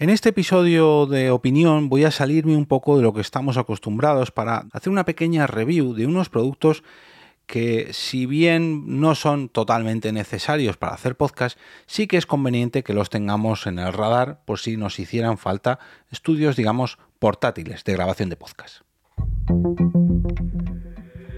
En este episodio de opinión voy a salirme un poco de lo que estamos acostumbrados para hacer una pequeña review de unos productos que si bien no son totalmente necesarios para hacer podcast, sí que es conveniente que los tengamos en el radar por si nos hicieran falta estudios, digamos, portátiles de grabación de podcast.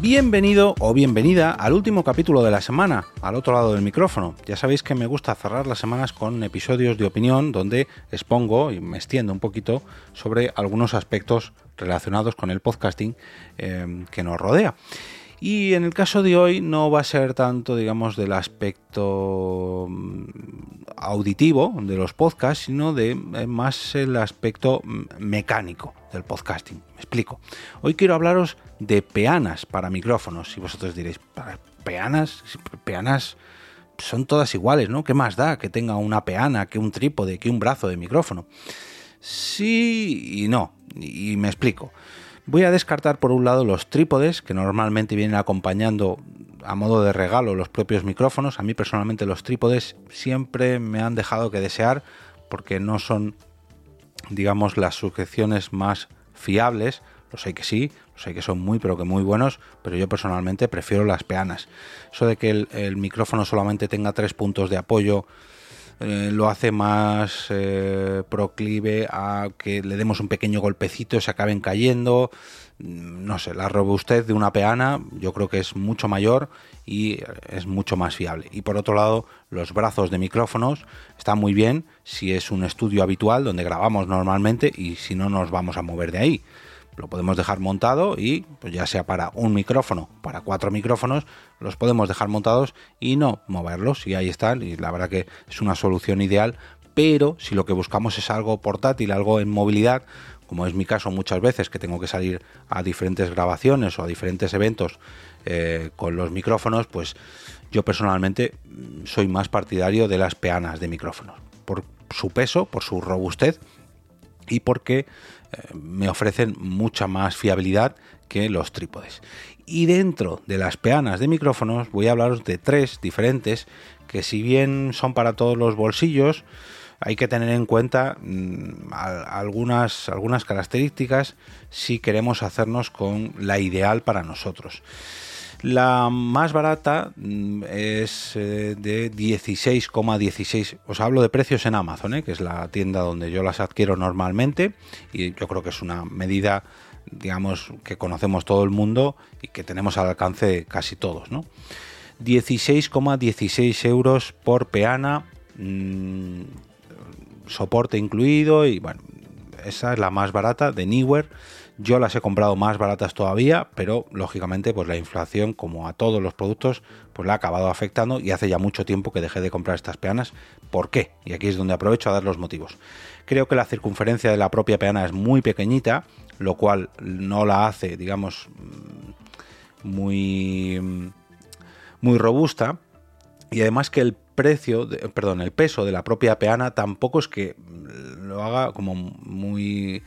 Bienvenido o bienvenida al último capítulo de la semana, al otro lado del micrófono. Ya sabéis que me gusta cerrar las semanas con episodios de opinión donde expongo y me extiendo un poquito sobre algunos aspectos relacionados con el podcasting eh, que nos rodea. Y en el caso de hoy no va a ser tanto, digamos, del aspecto mm, auditivo de los podcasts, sino de eh, más el aspecto mecánico del podcasting. Me explico. Hoy quiero hablaros de peanas para micrófonos. Y vosotros diréis, peanas? Peanas son todas iguales, ¿no? ¿Qué más da que tenga una peana, que un trípode, que un brazo de micrófono? Sí y no. Y me explico. Voy a descartar por un lado los trípodes que normalmente vienen acompañando a modo de regalo los propios micrófonos. A mí personalmente los trípodes siempre me han dejado que desear porque no son, digamos, las sujeciones más fiables. Lo sé que sí, lo sé que son muy pero que muy buenos, pero yo personalmente prefiero las peanas. Eso de que el, micrófono solamente tenga tres puntos de apoyo eh, lo hace más eh, proclive a que le demos un pequeño golpecito se acaben cayendo. Mm, no sé, la robustez de una peana yo creo que es mucho mayor y es mucho más fiable. Y por otro lado, los brazos de micrófonos están muy bien si es un estudio habitual donde grabamos normalmente y si no nos vamos a mover de ahí lo podemos dejar montado y pues ya sea para un micrófono, para cuatro micrófonos, los podemos dejar montados y no moverlos y ahí están y la verdad que es una solución ideal, pero si lo que buscamos es algo portátil, algo en movilidad, como es mi caso muchas veces que tengo que salir a diferentes grabaciones o a diferentes eventos eh, con los micrófonos, pues yo personalmente mm, soy más partidario de las peanas de micrófonos, por su peso, por su robustez y porque me ofrecen mucha más fiabilidad que los trípodes. Y dentro de las peanas de micrófonos voy a hablaros de tres diferentes que si bien son para todos los bolsillos, hay que tener en cuenta mm, algunas, algunas características si queremos hacernos con la ideal para nosotros. La más barata mm, es eh, de 16,16. Os hablo de precios en Amazon, eh, que es la tienda donde yo las adquiero normalmente. Y yo creo que es una medida, digamos, que conocemos todo el mundo y que tenemos al alcance casi todos. ¿no? 16,16 euros por peana. Mm, soporte incluido y bueno, esa es la más barata de Newer yo las he comprado más baratas todavía, pero lógicamente pues la inflación, como a todos los productos, pues la ha acabado afectando y hace ya mucho tiempo que dejé de comprar estas peanas. ¿Por qué? Y aquí es donde aprovecho a dar los motivos. Creo que la circunferencia de la propia peana es muy pequeñita, lo cual no la hace, digamos, mm, muy, mm, muy robusta. Y además que el precio, perdón, el peso de la propia peana tampoco es que lo haga como muy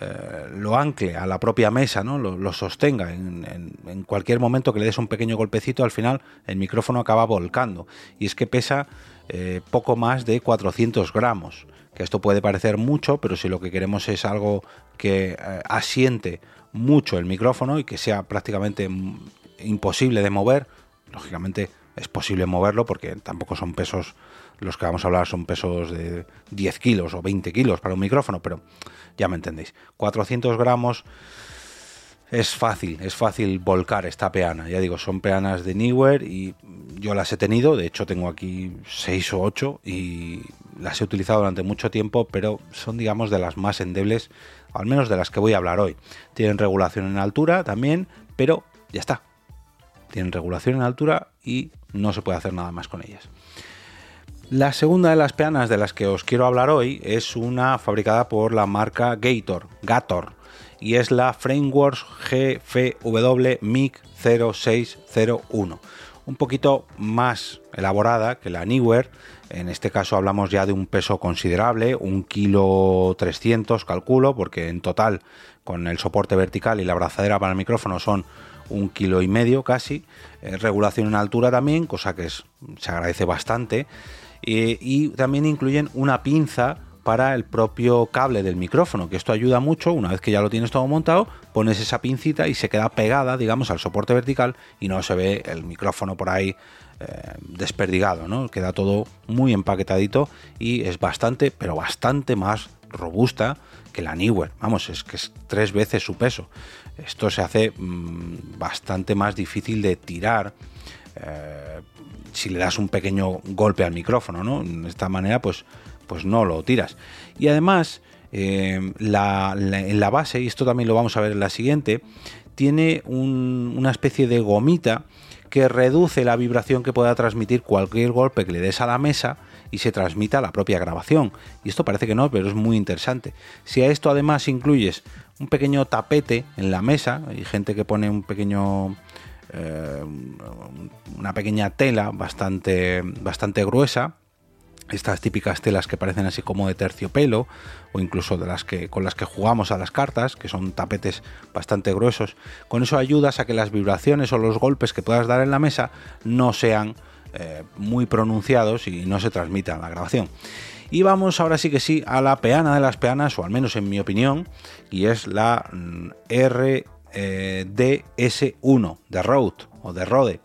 eh, lo ancle a la propia mesa, ¿no? lo, sostenga. En, cualquier momento que le des un pequeño golpecito, al final el micrófono acaba volcando. Y es que pesa eh, poco más de 400 gramos. Que esto puede parecer mucho, pero si lo que queremos es algo que eh, asiente mucho el micrófono y que sea prácticamente imposible de mover, lógicamente es posible moverlo porque tampoco son pesos, los que vamos a hablar son pesos de 10 kilos o 20 kilos para un micrófono, pero ya me entendéis. 400 gramos es fácil, es fácil volcar esta peana. Ya digo, son peanas de Newer y yo las he tenido, de hecho tengo aquí 6 o 8 y las he utilizado durante mucho tiempo, pero son digamos de las más endebles, al menos de las que voy a hablar hoy. Tienen regulación en altura también, pero ya está. Tienen regulación en altura y no se puede hacer nada más con ellas. La segunda de las peanas de las que os quiero hablar hoy es una fabricada por la marca Gator, Gator, y es la Frameworks GFW MIG 0601. un poquito más elaborada que la Neewer. En este caso hablamos ya de un peso considerable, un kilo 300 calculo, porque en total con el soporte vertical y la abrazadera para el micrófono son un kilo y medio casi. Eh, regulación en altura también, cosa que se agradece bastante. Y también incluyen una pinza para el propio cable del micrófono, que esto ayuda mucho, una vez que ya lo tienes todo montado, pones esa pincita y se queda pegada, digamos, al soporte vertical y no se ve el micrófono por ahí eh, desperdigado, ¿no? Queda todo muy empaquetadito y es bastante, pero bastante más robusta que la Newer. Vamos, es que es tres veces su peso. Esto se hace mm, bastante más difícil de tirar. Eh, si le das un pequeño golpe al micrófono, ¿no? De esta manera, pues pues no lo tiras. Y además, eh, en la base, y esto también lo vamos a ver en la siguiente, tiene una especie de gomita que reduce la vibración que pueda transmitir cualquier golpe que le des a la mesa y se transmita a la propia grabación. Y esto parece que no, pero es muy interesante. Si a esto además incluyes un pequeño tapete en la mesa, hay gente que pone un pequeño eh, una pequeña tela bastante, bastante gruesa estas típicas telas que parecen así como de terciopelo o incluso de las que con las que jugamos a las cartas, que son tapetes bastante gruesos. Con eso ayudas a que las vibraciones o los golpes que puedas dar en la mesa no sean eh, muy pronunciados y no se transmitan la grabación. Y vamos ahora sí que sí a la peana de las peanas, o al menos en mi opinión, y es la mm, RDS1 eh, de Rode o de Rode.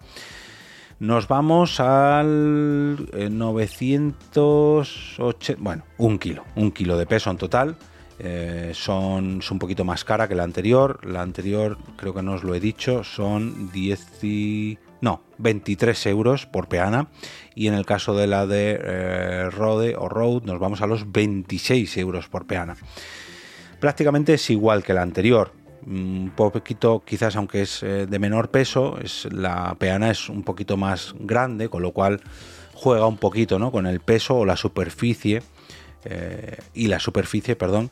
Nos vamos al 980, eh, bueno, un kilo, un kilo de peso en total. Eh, son, un poquito más cara que la anterior. La anterior, creo que no os lo he dicho, son 10 no, 23 euros por peana. Y en el caso de la de eh, Rode o Road, nos vamos a los 26 euros por peana. Prácticamente es igual que la anterior un poquito, quizás aunque es eh, de menor peso, es, la peana es un poquito más grande, con lo cual juega un poquito ¿no? con el peso o la superficie, eh, y la superficie, perdón,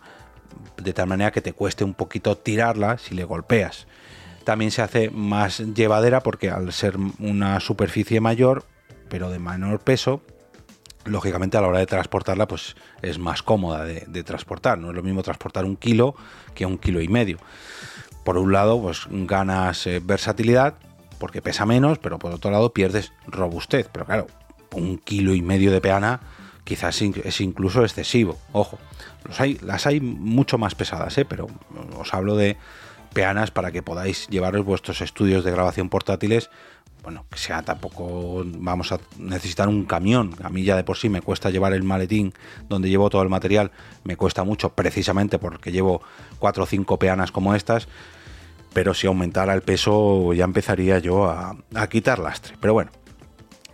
de tal manera que te cueste un poquito tirarla si le golpeas. También se hace más llevadera porque al ser una superficie mayor, pero de menor peso, lógicamente a la hora de transportarla pues es más cómoda de, transportar. No es lo mismo transportar un kilo que un kilo y medio. Por un lado pues ganas eh, versatilidad porque pesa menos, pero por otro lado pierdes robustez. Pero claro, un kilo y medio de peana quizás es incluso excesivo. Ojo, hay, las hay mucho más pesadas, ¿eh? pero os hablo de peanas para que podáis llevaros vuestros estudios de grabación portátiles bueno, que sea tampoco vamos a necesitar un camión. A mí ya de por sí me cuesta llevar el maletín donde llevo todo el material, me cuesta mucho precisamente porque llevo cuatro o cinco peanas como estas, pero si aumentara el peso ya empezaría yo a, quitar lastre. Pero bueno,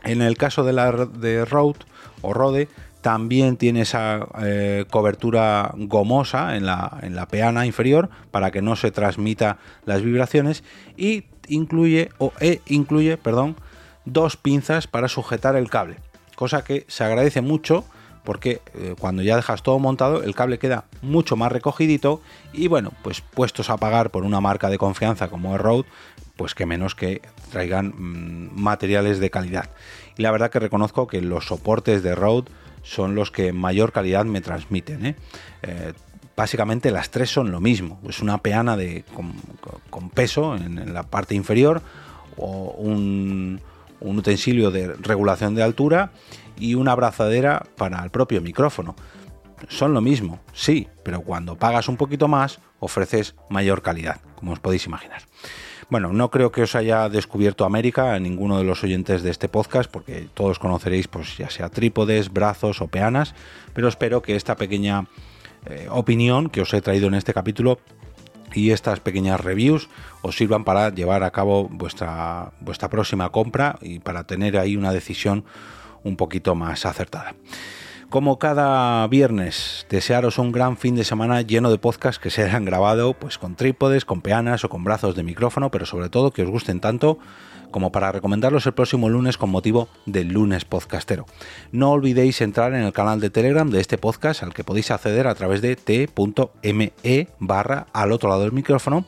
en el caso de la de Rode o Rode, también tiene esa eh, cobertura gomosa en la, en la peana inferior para que no se transmita las vibraciones y incluye o e incluye, perdón, dos pinzas para sujetar el cable, cosa que se agradece mucho porque eh, cuando ya dejas todo montado el cable queda mucho más recogidito y bueno, pues puestos a pagar por una marca de confianza como es Rode, pues que menos que traigan mm, materiales de calidad. Y la verdad que reconozco que los soportes de Rode son los que mayor calidad me transmiten. ¿eh? Eh, básicamente las tres son lo mismo. Es una peana de, con, peso en, la parte inferior o un, utensilio de regulación de altura y una abrazadera para el propio micrófono. Son lo mismo, sí, pero cuando pagas un poquito más ofreces mayor calidad, como os podéis imaginar. Bueno, no creo que os haya descubierto América a ninguno de los oyentes de este podcast, porque todos conoceréis, pues ya sea trípodes, brazos o peanas, pero espero que esta pequeña eh, opinión que os he traído en este capítulo y estas pequeñas reviews os sirvan para llevar a cabo vuestra, vuestra próxima compra y para tener ahí una decisión un poquito más acertada. Como cada viernes, desearos un gran fin de semana lleno de podcasts que serán grabado pues con trípodes, con peanas o con brazos de micrófono, pero sobre todo que os gusten tanto como para recomendarlos el próximo lunes con motivo del lunes podcastero. No olvidéis entrar en el canal de Telegram de este podcast al que podéis acceder a través de t.me barra al otro lado del micrófono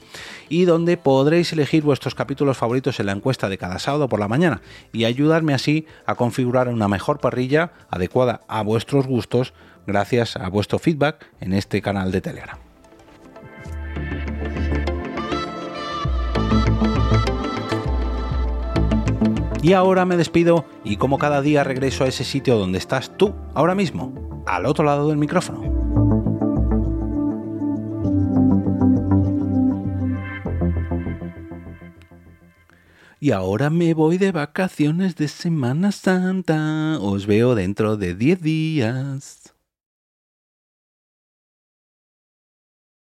y donde podréis elegir vuestros capítulos favoritos en la encuesta de cada sábado por la mañana y ayudarme así a configurar una mejor parrilla adecuada a vuestros gustos gracias a vuestro feedback en este canal de Telegram. Y ahora me despido y como cada día regreso a ese sitio donde estás tú ahora mismo, al otro lado del micrófono. Y ahora me voy de vacaciones de Semana Santa. Os veo dentro de 10 días.